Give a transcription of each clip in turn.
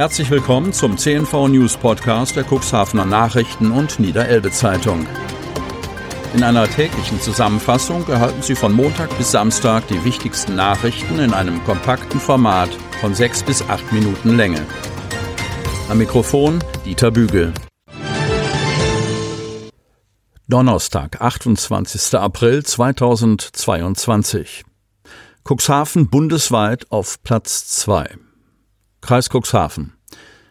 Herzlich willkommen zum CNV News Podcast der Cuxhavener Nachrichten und Niederelbe Zeitung. In einer täglichen Zusammenfassung erhalten Sie von Montag bis Samstag die wichtigsten Nachrichten in einem kompakten Format von sechs bis acht Minuten Länge. Am Mikrofon Dieter Bügel. Donnerstag, 28. April 2022. Cuxhaven bundesweit auf Platz 2. Kreis Cuxhaven.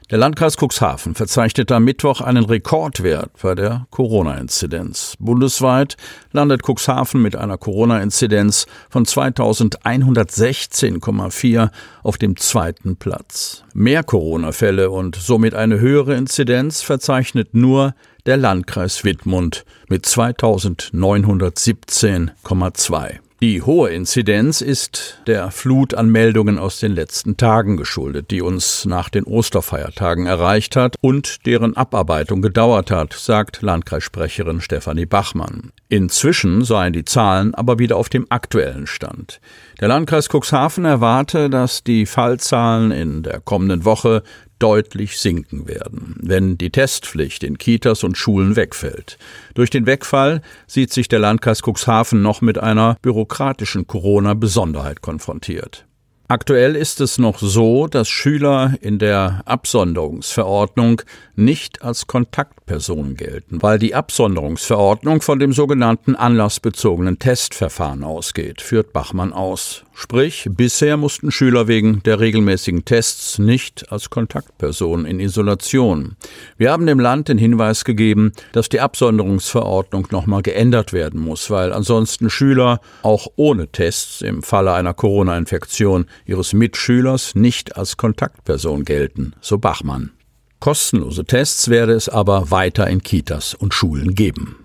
Der Landkreis Cuxhaven verzeichnet am Mittwoch einen Rekordwert bei der Corona-Inzidenz. Bundesweit landet Cuxhaven mit einer Corona-Inzidenz von 2116,4 auf dem zweiten Platz. Mehr Corona-Fälle und somit eine höhere Inzidenz verzeichnet nur der Landkreis Wittmund mit 2917,2. Die hohe Inzidenz ist der Flut an Meldungen aus den letzten Tagen geschuldet, die uns nach den Osterfeiertagen erreicht hat und deren Abarbeitung gedauert hat, sagt Landkreissprecherin Stefanie Bachmann. Inzwischen seien die Zahlen aber wieder auf dem aktuellen Stand. Der Landkreis Cuxhaven erwarte, dass die Fallzahlen in der kommenden Woche deutlich sinken werden, wenn die Testpflicht in Kitas und Schulen wegfällt. Durch den Wegfall sieht sich der Landkreis Cuxhaven noch mit einer bürokratischen Corona-Besonderheit konfrontiert. Aktuell ist es noch so, dass Schüler in der Absonderungsverordnung nicht als Kontaktpersonen gelten, weil die Absonderungsverordnung von dem sogenannten anlassbezogenen Testverfahren ausgeht, führt Bachmann aus. Sprich, bisher mussten Schüler wegen der regelmäßigen Tests nicht als Kontaktpersonen in Isolation. Wir haben dem Land den Hinweis gegeben, dass die Absonderungsverordnung nochmal geändert werden muss, weil ansonsten Schüler auch ohne Tests im Falle einer Corona-Infektion ihres Mitschülers nicht als Kontaktperson gelten, so Bachmann. Kostenlose Tests werde es aber weiter in Kitas und Schulen geben.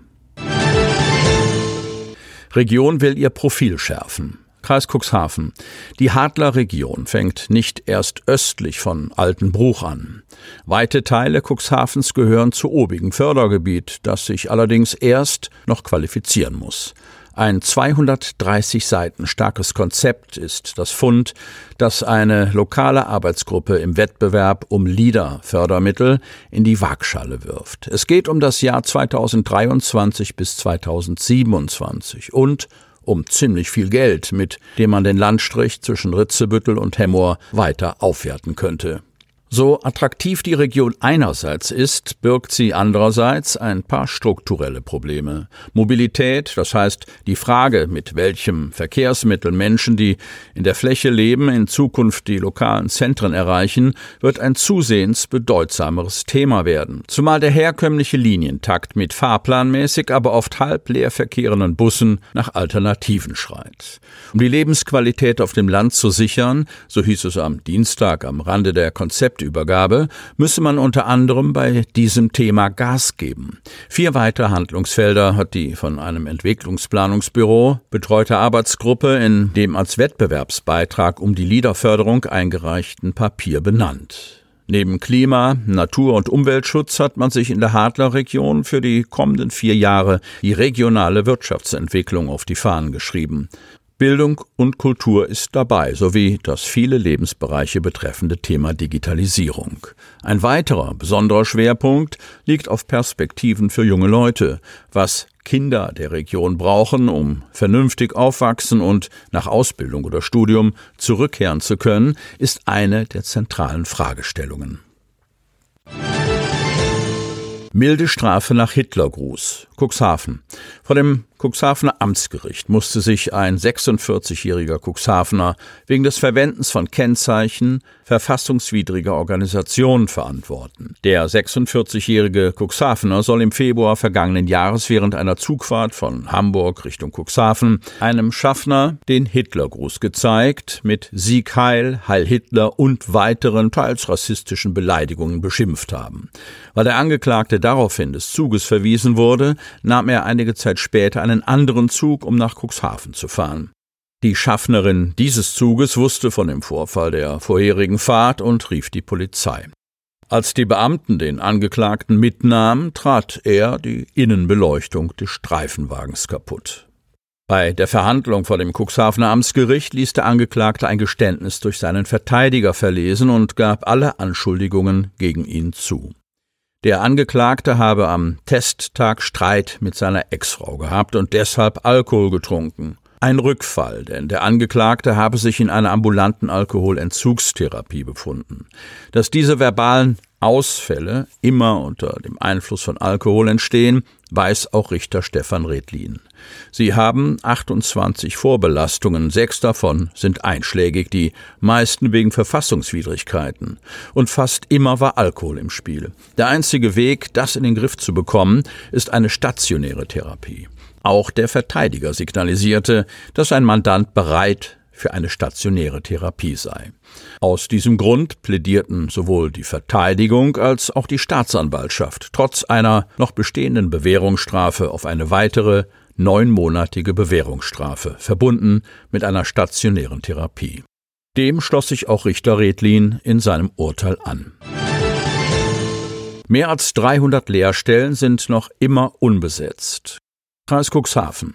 Region will ihr Profil schärfen. Kreis Cuxhaven. Die Hadler-Region fängt nicht erst östlich von Altenbruch an. Weite Teile Cuxhavens gehören zu obigem Fördergebiet, das sich allerdings erst noch qualifizieren muss. Ein 230 Seiten starkes Konzept ist das Fund, das eine lokale Arbeitsgruppe im Wettbewerb um LIDA-Fördermittel in die Waagschale wirft. Es geht um das Jahr 2023 bis 2027 und um ziemlich viel Geld, mit dem man den Landstrich zwischen Ritzebüttel und Hemmoor weiter aufwerten könnte. So attraktiv die Region einerseits ist, birgt sie andererseits ein paar strukturelle Probleme. Mobilität, das heißt die Frage, mit welchem Verkehrsmittel Menschen, die in der Fläche leben, in Zukunft die lokalen Zentren erreichen, wird ein zusehends bedeutsameres Thema werden. Zumal der herkömmliche Linientakt mit fahrplanmäßig, aber oft halb leer verkehrenden Bussen nach Alternativen schreit. Um die Lebensqualität auf dem Land zu sichern, so hieß es am Dienstag am Rande der Konzept Rezeptübergabe müsse man unter anderem bei diesem Thema Gas geben. Vier weitere Handlungsfelder hat die von einem Entwicklungsplanungsbüro betreute Arbeitsgruppe in dem als Wettbewerbsbeitrag um die Liederförderung eingereichten Papier benannt. Neben Klima-, Natur- und Umweltschutz hat man sich in der Hadler-Region für die kommenden vier Jahre die regionale Wirtschaftsentwicklung auf die Fahnen geschrieben. Bildung und Kultur ist dabei, sowie das viele Lebensbereiche betreffende Thema Digitalisierung. Ein weiterer besonderer Schwerpunkt liegt auf Perspektiven für junge Leute, was Kinder der Region brauchen, um vernünftig aufwachsen und nach Ausbildung oder Studium zurückkehren zu können, ist eine der zentralen Fragestellungen. Milde Strafe nach Hitlergruß. Cuxhaven. Vor dem Cuxhavener Amtsgericht musste sich ein 46-jähriger Cuxhavener wegen des Verwendens von Kennzeichen verfassungswidriger Organisationen verantworten. Der 46-jährige Cuxhavener soll im Februar vergangenen Jahres während einer Zugfahrt von Hamburg Richtung Cuxhaven einem Schaffner den Hitlergruß gezeigt, mit Sieg Heil, Heil Hitler und weiteren teils rassistischen Beleidigungen beschimpft haben. Weil der Angeklagte daraufhin des Zuges verwiesen wurde, nahm er einige Zeit später einen anderen Zug, um nach Cuxhaven zu fahren. Die Schaffnerin dieses Zuges wusste von dem Vorfall der vorherigen Fahrt und rief die Polizei. Als die Beamten den Angeklagten mitnahmen, trat er die Innenbeleuchtung des Streifenwagens kaputt. Bei der Verhandlung vor dem Cuxhavener Amtsgericht ließ der Angeklagte ein Geständnis durch seinen Verteidiger verlesen und gab alle Anschuldigungen gegen ihn zu. Der Angeklagte habe am Testtag Streit mit seiner Ex-Frau gehabt und deshalb Alkohol getrunken. Ein Rückfall, denn der Angeklagte habe sich in einer ambulanten Alkoholentzugstherapie befunden. Dass diese verbalen Ausfälle immer unter dem Einfluss von Alkohol entstehen, weiß auch Richter Stefan Redlin. Sie haben 28 Vorbelastungen, sechs davon sind einschlägig, die meisten wegen Verfassungswidrigkeiten. Und fast immer war Alkohol im Spiel. Der einzige Weg, das in den Griff zu bekommen, ist eine stationäre Therapie. Auch der Verteidiger signalisierte, dass ein Mandant bereit für eine stationäre Therapie sei. Aus diesem Grund plädierten sowohl die Verteidigung als auch die Staatsanwaltschaft trotz einer noch bestehenden Bewährungsstrafe auf eine weitere neunmonatige Bewährungsstrafe, verbunden mit einer stationären Therapie. Dem schloss sich auch Richter Redlin in seinem Urteil an. Mehr als 300 Lehrstellen sind noch immer unbesetzt. Kreis Cuxhaven.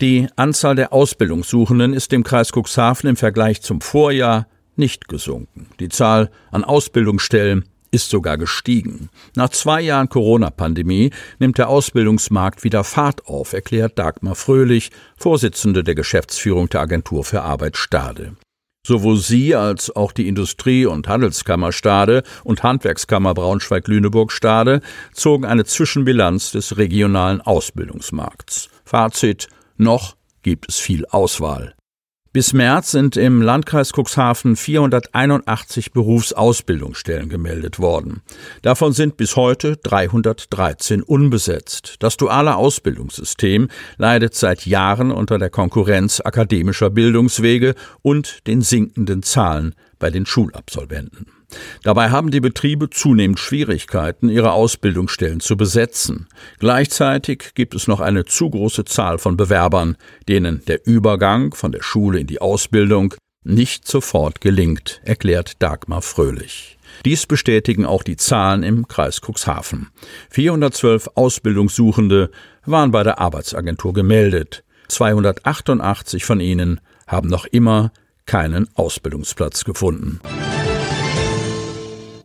Die Anzahl der Ausbildungssuchenden ist dem Kreis Cuxhaven im Vergleich zum Vorjahr nicht gesunken. Die Zahl an Ausbildungsstellen ist sogar gestiegen. Nach zwei Jahren Corona-Pandemie nimmt der Ausbildungsmarkt wieder Fahrt auf, erklärt Dagmar Fröhlich, Vorsitzende der Geschäftsführung der Agentur für Arbeit Stade. Sowohl sie als auch die Industrie- und Handelskammer Stade und Handwerkskammer Braunschweig-Lüneburg Stade zogen eine Zwischenbilanz des regionalen Ausbildungsmarkts. Fazit: Noch gibt es viel Auswahl. Bis März sind im Landkreis Cuxhaven 481 Berufsausbildungsstellen gemeldet worden. Davon sind bis heute 313 unbesetzt. Das duale Ausbildungssystem leidet seit Jahren unter der Konkurrenz akademischer Bildungswege und den sinkenden Zahlen bei den Schulabsolventen. Dabei haben die Betriebe zunehmend Schwierigkeiten, ihre Ausbildungsstellen zu besetzen. Gleichzeitig gibt es noch eine zu große Zahl von Bewerbern, denen der Übergang von der Schule in die Ausbildung nicht sofort gelingt, erklärt Dagmar Fröhlich. Dies bestätigen auch die Zahlen im Kreis Cuxhaven. 412 Ausbildungssuchende waren bei der Arbeitsagentur gemeldet. 288 von ihnen haben noch immer keinen Ausbildungsplatz gefunden.